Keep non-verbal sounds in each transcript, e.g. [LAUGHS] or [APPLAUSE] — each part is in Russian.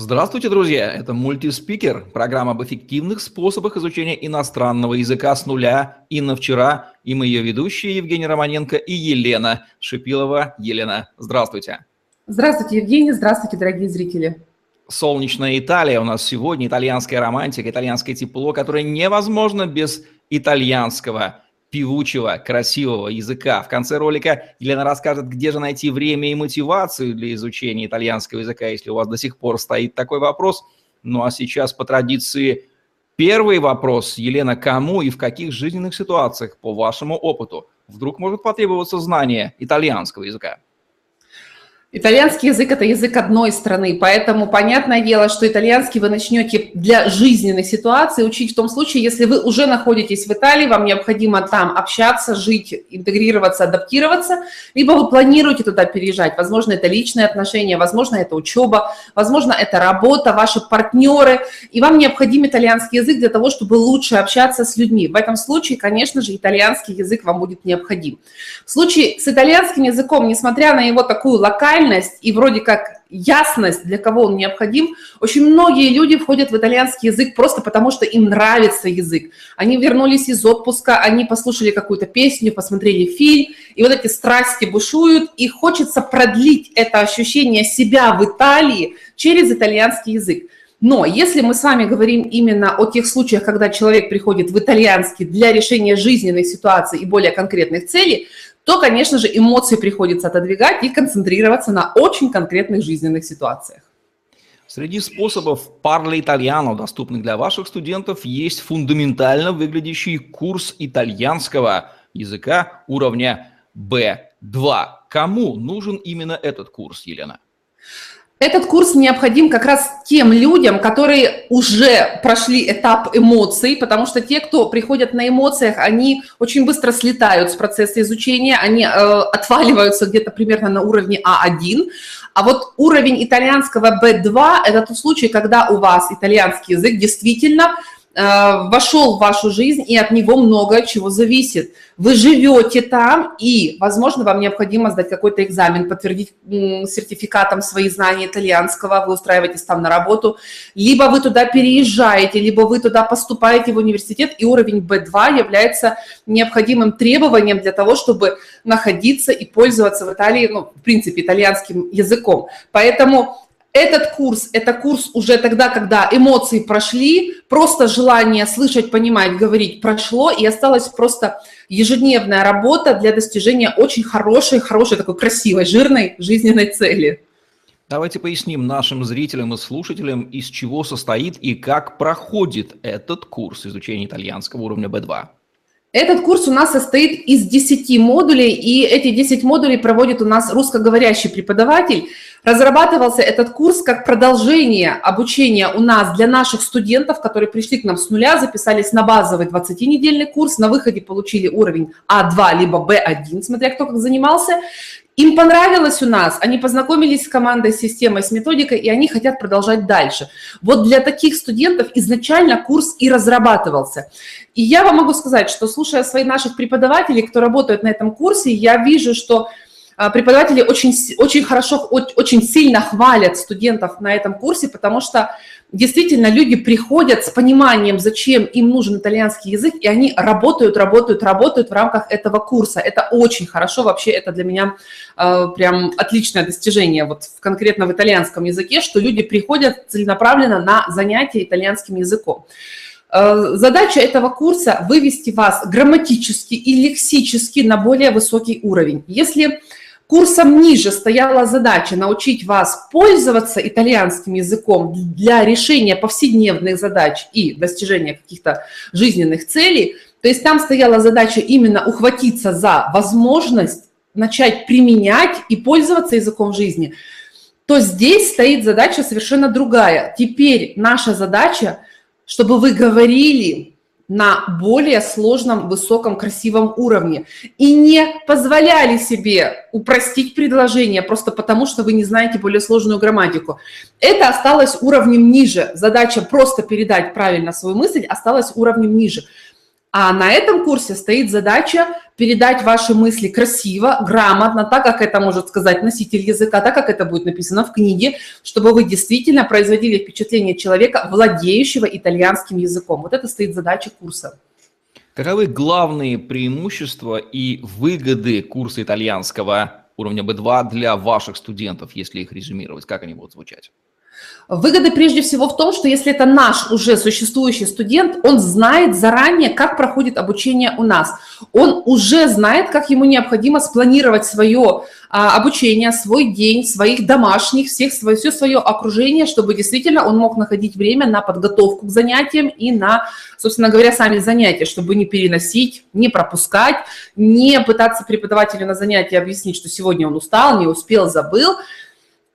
Здравствуйте, друзья! Это мультиспикер, программа об эффективных способах изучения иностранного языка с нуля и на вчера. И мы ее ведущие Евгений Романенко и Елена Шипилова. Елена, здравствуйте! Здравствуйте, Евгений! Здравствуйте, дорогие зрители! Солнечная Италия у нас сегодня, итальянская романтика, итальянское тепло, которое невозможно без итальянского певучего, красивого языка. В конце ролика Елена расскажет, где же найти время и мотивацию для изучения итальянского языка, если у вас до сих пор стоит такой вопрос. Ну а сейчас по традиции первый вопрос. Елена, кому и в каких жизненных ситуациях, по вашему опыту, вдруг может потребоваться знание итальянского языка? Итальянский язык – это язык одной страны, поэтому понятное дело, что итальянский вы начнете для жизненной ситуации учить в том случае, если вы уже находитесь в Италии, вам необходимо там общаться, жить, интегрироваться, адаптироваться, либо вы планируете туда переезжать. Возможно, это личные отношения, возможно, это учеба, возможно, это работа, ваши партнеры, и вам необходим итальянский язык для того, чтобы лучше общаться с людьми. В этом случае, конечно же, итальянский язык вам будет необходим. В случае с итальянским языком, несмотря на его такую локальность, реальность и вроде как ясность, для кого он необходим, очень многие люди входят в итальянский язык просто потому, что им нравится язык. Они вернулись из отпуска, они послушали какую-то песню, посмотрели фильм, и вот эти страсти бушуют, и хочется продлить это ощущение себя в Италии через итальянский язык. Но если мы с вами говорим именно о тех случаях, когда человек приходит в итальянский для решения жизненной ситуации и более конкретных целей, то, конечно же, эмоции приходится отодвигать и концентрироваться на очень конкретных жизненных ситуациях. Среди способов Parla Italiano, доступных для ваших студентов, есть фундаментально выглядящий курс итальянского языка уровня B2. Кому нужен именно этот курс, Елена? Этот курс необходим как раз тем людям, которые уже прошли этап эмоций, потому что те, кто приходят на эмоциях, они очень быстро слетают с процесса изучения, они э, отваливаются где-то примерно на уровне А1, а вот уровень итальянского B2 – это тот случай, когда у вас итальянский язык действительно вошел в вашу жизнь, и от него много чего зависит. Вы живете там, и, возможно, вам необходимо сдать какой-то экзамен, подтвердить сертификатом свои знания итальянского, вы устраиваетесь там на работу, либо вы туда переезжаете, либо вы туда поступаете в университет, и уровень B2 является необходимым требованием для того, чтобы находиться и пользоваться в Италии, ну, в принципе, итальянским языком. Поэтому этот курс – это курс уже тогда, когда эмоции прошли, просто желание слышать, понимать, говорить прошло, и осталась просто ежедневная работа для достижения очень хорошей, хорошей, такой красивой, жирной жизненной цели. Давайте поясним нашим зрителям и слушателям, из чего состоит и как проходит этот курс изучения итальянского уровня B2. Этот курс у нас состоит из 10 модулей, и эти 10 модулей проводит у нас русскоговорящий преподаватель. Разрабатывался этот курс как продолжение обучения у нас для наших студентов, которые пришли к нам с нуля, записались на базовый 20-недельный курс, на выходе получили уровень А2 либо Б1, смотря кто как занимался. Им понравилось у нас, они познакомились с командой, с системой, с методикой, и они хотят продолжать дальше. Вот для таких студентов изначально курс и разрабатывался. И я вам могу сказать, что слушая своих наших преподавателей, кто работает на этом курсе, я вижу, что преподаватели очень, очень хорошо, очень сильно хвалят студентов на этом курсе, потому что действительно люди приходят с пониманием, зачем им нужен итальянский язык, и они работают, работают, работают в рамках этого курса. Это очень хорошо, вообще это для меня э, прям отличное достижение вот конкретно в итальянском языке, что люди приходят целенаправленно на занятия итальянским языком. Э, задача этого курса – вывести вас грамматически и лексически на более высокий уровень. Если Курсом ниже стояла задача научить вас пользоваться итальянским языком для решения повседневных задач и достижения каких-то жизненных целей. То есть там стояла задача именно ухватиться за возможность начать применять и пользоваться языком жизни. То здесь стоит задача совершенно другая. Теперь наша задача, чтобы вы говорили на более сложном, высоком, красивом уровне и не позволяли себе упростить предложение просто потому, что вы не знаете более сложную грамматику. Это осталось уровнем ниже. Задача просто передать правильно свою мысль осталась уровнем ниже. А на этом курсе стоит задача передать ваши мысли красиво, грамотно, так, как это может сказать носитель языка, так, как это будет написано в книге, чтобы вы действительно производили впечатление человека, владеющего итальянским языком. Вот это стоит задача курса. Каковы главные преимущества и выгоды курса итальянского уровня B2 для ваших студентов, если их резюмировать? Как они будут звучать? Выгода прежде всего в том, что если это наш уже существующий студент, он знает заранее, как проходит обучение у нас. Он уже знает, как ему необходимо спланировать свое а, обучение, свой день, своих домашних, всех, свое, все свое окружение, чтобы действительно он мог находить время на подготовку к занятиям и на, собственно говоря, сами занятия, чтобы не переносить, не пропускать, не пытаться преподавателю на занятии объяснить, что сегодня он устал, не успел, забыл –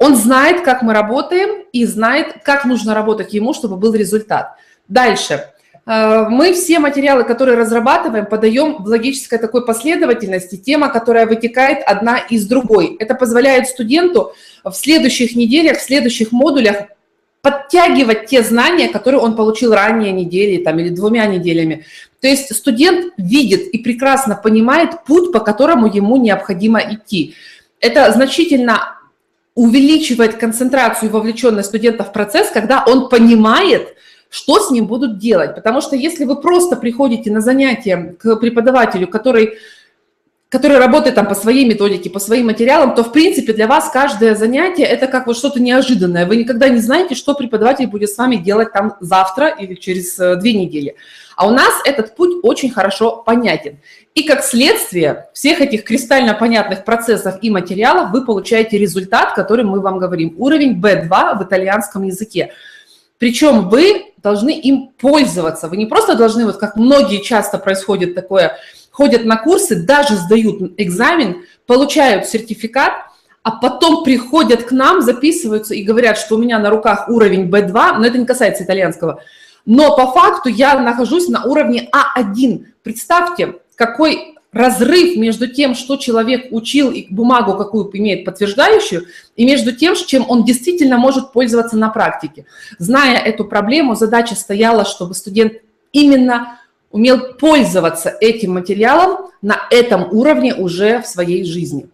он знает, как мы работаем и знает, как нужно работать ему, чтобы был результат. Дальше. Э, мы все материалы, которые разрабатываем, подаем в логической такой последовательности, тема, которая вытекает одна из другой. Это позволяет студенту в следующих неделях, в следующих модулях подтягивать те знания, которые он получил ранее недели там, или двумя неделями. То есть студент видит и прекрасно понимает путь, по которому ему необходимо идти. Это значительно увеличивает концентрацию и вовлеченность студента в процесс, когда он понимает, что с ним будут делать. Потому что если вы просто приходите на занятие к преподавателю, который, который работает там по своей методике, по своим материалам, то, в принципе, для вас каждое занятие – это как вот что-то неожиданное. Вы никогда не знаете, что преподаватель будет с вами делать там завтра или через э, две недели. А у нас этот путь очень хорошо понятен. И как следствие всех этих кристально понятных процессов и материалов вы получаете результат, который мы вам говорим. Уровень B2 в итальянском языке. Причем вы должны им пользоваться. Вы не просто должны, вот как многие часто происходит такое, ходят на курсы, даже сдают экзамен, получают сертификат, а потом приходят к нам, записываются и говорят, что у меня на руках уровень B2, но это не касается итальянского, но по факту я нахожусь на уровне А1. Представьте, какой разрыв между тем, что человек учил и бумагу какую имеет подтверждающую, и между тем, чем он действительно может пользоваться на практике. Зная эту проблему, задача стояла, чтобы студент именно умел пользоваться этим материалом на этом уровне уже в своей жизни.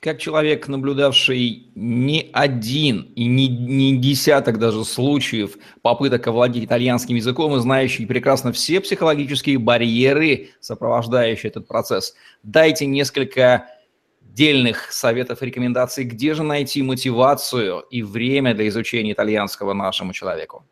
Как человек, наблюдавший не один и не, не десяток даже случаев попыток овладеть итальянским языком и знающий прекрасно все психологические барьеры, сопровождающие этот процесс, дайте несколько дельных советов и рекомендаций, где же найти мотивацию и время для изучения итальянского нашему человеку.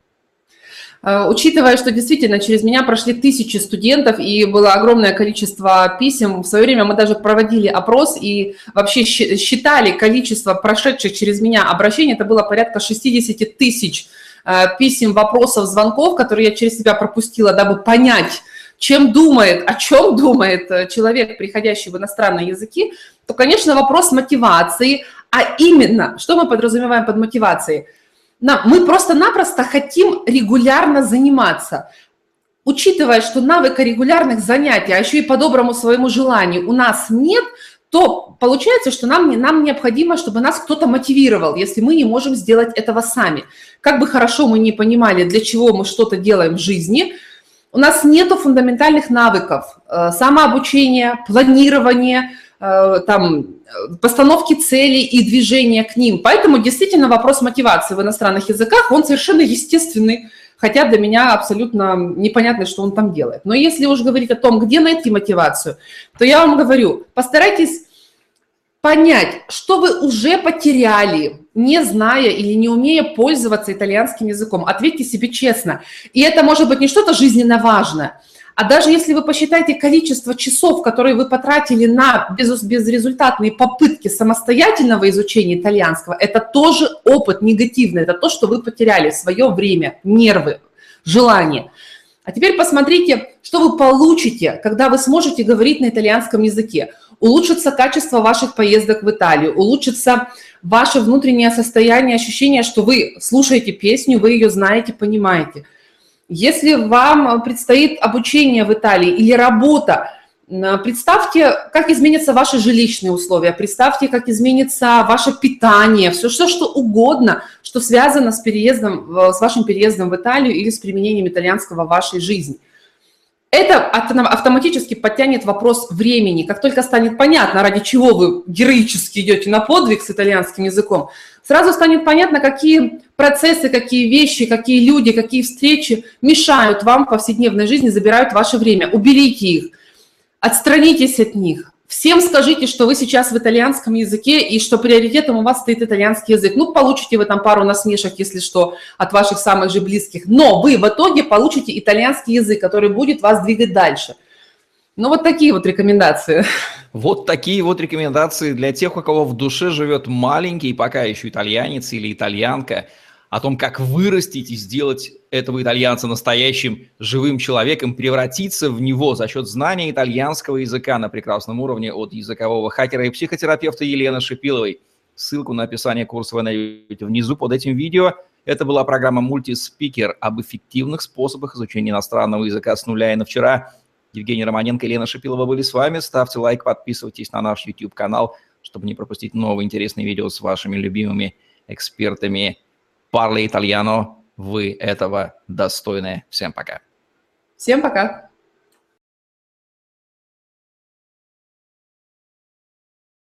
Э, учитывая, что действительно через меня прошли тысячи студентов и было огромное количество писем, в свое время мы даже проводили опрос и вообще считали количество прошедших через меня обращений, это было порядка 60 тысяч э, писем, вопросов, звонков, которые я через себя пропустила, дабы понять, чем думает, о чем [LAUGHS] думает э, человек, приходящий в иностранные языки, то, конечно, вопрос мотивации, а именно, что мы подразумеваем под мотивацией – мы просто-напросто хотим регулярно заниматься. Учитывая, что навыка регулярных занятий, а еще и по доброму своему желанию у нас нет, то получается, что нам, нам необходимо, чтобы нас кто-то мотивировал, если мы не можем сделать этого сами. Как бы хорошо мы не понимали, для чего мы что-то делаем в жизни, у нас нет фундаментальных навыков э, самообучения, планирования, там, постановки целей и движения к ним. Поэтому действительно вопрос мотивации в иностранных языках, он совершенно естественный, хотя для меня абсолютно непонятно, что он там делает. Но если уж говорить о том, где найти мотивацию, то я вам говорю, постарайтесь понять, что вы уже потеряли, не зная или не умея пользоваться итальянским языком. Ответьте себе честно. И это может быть не что-то жизненно важное, а даже если вы посчитаете количество часов, которые вы потратили на без, безрезультатные попытки самостоятельного изучения итальянского, это тоже опыт негативный, это то, что вы потеряли свое время, нервы, желание. А теперь посмотрите, что вы получите, когда вы сможете говорить на итальянском языке. Улучшится качество ваших поездок в Италию, улучшится ваше внутреннее состояние, ощущение, что вы слушаете песню, вы ее знаете, понимаете – если вам предстоит обучение в Италии или работа, представьте, как изменятся ваши жилищные условия, представьте, как изменится ваше питание, все, все что угодно, что связано с переездом, с вашим переездом в Италию или с применением итальянского в вашей жизни. это автоматически подтянет вопрос времени. Как только станет понятно, ради чего вы героически идете на подвиг с итальянским языком, сразу станет понятно, какие процессы, какие вещи, какие люди, какие встречи мешают вам в повседневной жизни, забирают ваше время. Уберите их, отстранитесь от них. Всем скажите, что вы сейчас в итальянском языке и что приоритетом у вас стоит итальянский язык. Ну, получите вы там пару насмешек, если что, от ваших самых же близких. Но вы в итоге получите итальянский язык, который будет вас двигать дальше. Ну, вот такие вот рекомендации. Вот такие вот рекомендации для тех, у кого в душе живет маленький, пока еще итальянец или итальянка – о том, как вырастить и сделать этого итальянца настоящим живым человеком, превратиться в него за счет знания итальянского языка на прекрасном уровне от языкового хакера и психотерапевта Елены Шипиловой. Ссылку на описание курса вы найдете внизу под этим видео. Это была программа «Мультиспикер» об эффективных способах изучения иностранного языка с нуля и на вчера. Евгений Романенко и Елена Шипилова были с вами. Ставьте лайк, подписывайтесь на наш YouTube-канал, чтобы не пропустить новые интересные видео с вашими любимыми экспертами Parli Italiano, вы этого достойны. Всем пока. Всем пока.